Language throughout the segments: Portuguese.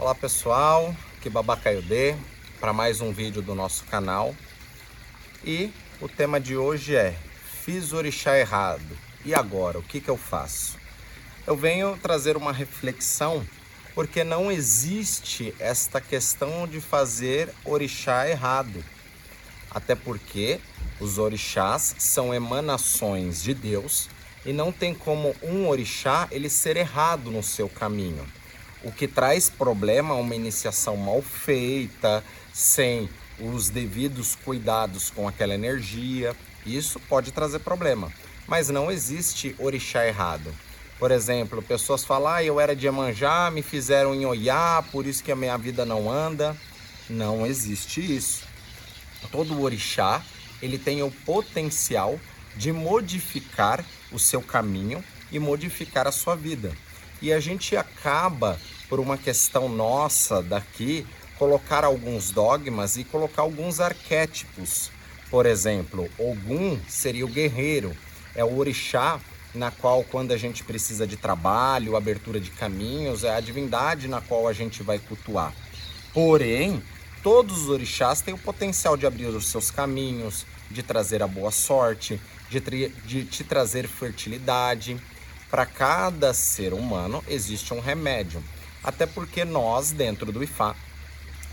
Olá pessoal, aqui Babacaiodê para mais um vídeo do nosso canal e o tema de hoje é Fiz orixá errado, e agora, o que, que eu faço? Eu venho trazer uma reflexão porque não existe esta questão de fazer orixá errado. Até porque os orixás são emanações de Deus e não tem como um orixá ele ser errado no seu caminho. O que traz problema é uma iniciação mal feita, sem os devidos cuidados com aquela energia. Isso pode trazer problema, mas não existe orixá errado. Por exemplo, pessoas falam, ah, eu era de Iemanjá, me fizeram em Oiá, por isso que a minha vida não anda. Não existe isso. Todo orixá, ele tem o potencial de modificar o seu caminho e modificar a sua vida. E a gente acaba, por uma questão nossa daqui, colocar alguns dogmas e colocar alguns arquétipos. Por exemplo, Ogum seria o guerreiro, é o orixá na qual quando a gente precisa de trabalho, abertura de caminhos, é a divindade na qual a gente vai cultuar. Porém, todos os orixás têm o potencial de abrir os seus caminhos, de trazer a boa sorte, de, de te trazer fertilidade. Para cada ser humano existe um remédio. Até porque nós, dentro do IFA,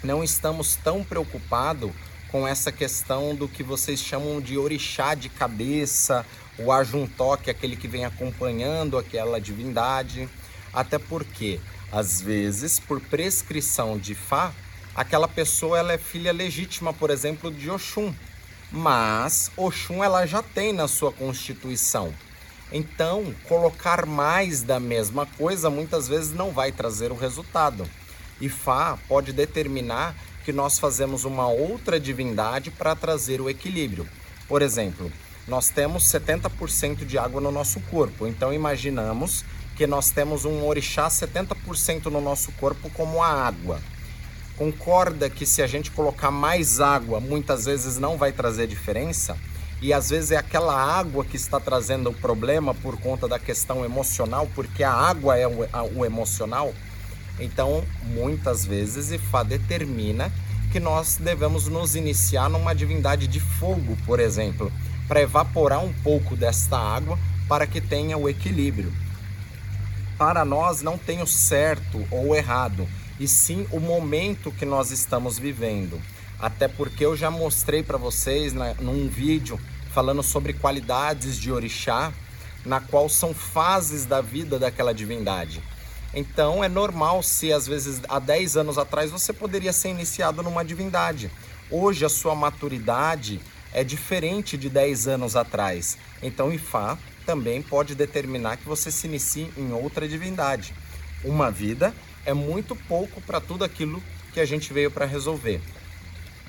não estamos tão preocupados com essa questão do que vocês chamam de orixá de cabeça, o ajuntoque, aquele que vem acompanhando aquela divindade. Até porque, às vezes, por prescrição de Fá, aquela pessoa ela é filha legítima, por exemplo, de Oxum. Mas Oxum ela já tem na sua constituição. Então, colocar mais da mesma coisa muitas vezes não vai trazer o resultado. E Fá pode determinar que nós fazemos uma outra divindade para trazer o equilíbrio. Por exemplo, nós temos 70% de água no nosso corpo, então imaginamos que nós temos um orixá 70% no nosso corpo como a água. Concorda que se a gente colocar mais água, muitas vezes não vai trazer diferença? E às vezes é aquela água que está trazendo o problema por conta da questão emocional, porque a água é o, a, o emocional. Então, muitas vezes, Ifá determina que nós devemos nos iniciar numa divindade de fogo, por exemplo, para evaporar um pouco desta água para que tenha o equilíbrio. Para nós não tem o certo ou errado, e sim o momento que nós estamos vivendo. Até porque eu já mostrei para vocês né, num vídeo falando sobre qualidades de orixá, na qual são fases da vida daquela divindade. Então é normal se às vezes há 10 anos atrás você poderia ser iniciado numa divindade. Hoje a sua maturidade é diferente de 10 anos atrás. Então Ifá também pode determinar que você se inicie em outra divindade. Uma vida é muito pouco para tudo aquilo que a gente veio para resolver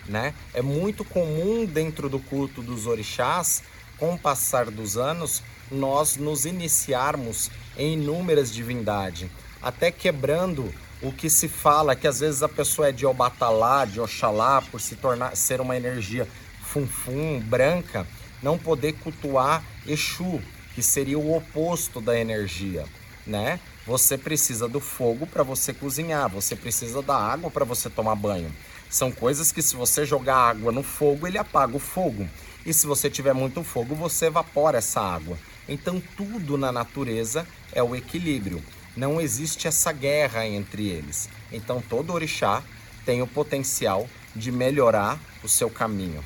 né? É muito comum dentro do culto dos orixás, com o passar dos anos, nós nos iniciarmos em inúmeras divindades, até quebrando o que se fala que às vezes a pessoa é de Obatalá, de Oxalá, por se tornar ser uma energia funfum, branca, não poder cultuar Exu, que seria o oposto da energia, né? Você precisa do fogo para você cozinhar, você precisa da água para você tomar banho. São coisas que se você jogar água no fogo, ele apaga o fogo. E se você tiver muito fogo, você evapora essa água. Então tudo na natureza é o equilíbrio. Não existe essa guerra entre eles. Então todo orixá tem o potencial de melhorar o seu caminho.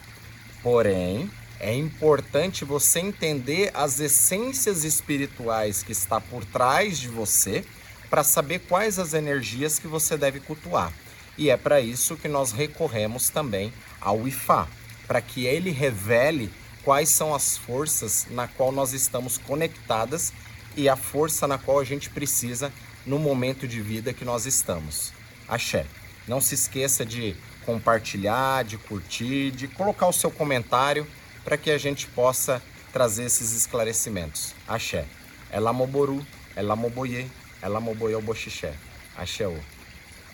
Porém, é importante você entender as essências espirituais que está por trás de você para saber quais as energias que você deve cultuar. E é para isso que nós recorremos também ao IFA, para que ele revele quais são as forças na qual nós estamos conectadas e a força na qual a gente precisa no momento de vida que nós estamos. Axé. Não se esqueça de compartilhar, de curtir, de colocar o seu comentário para que a gente possa trazer esses esclarecimentos. Axé. Ela moboru, ela moboye, ela moboyo boxixé. Axé. -o.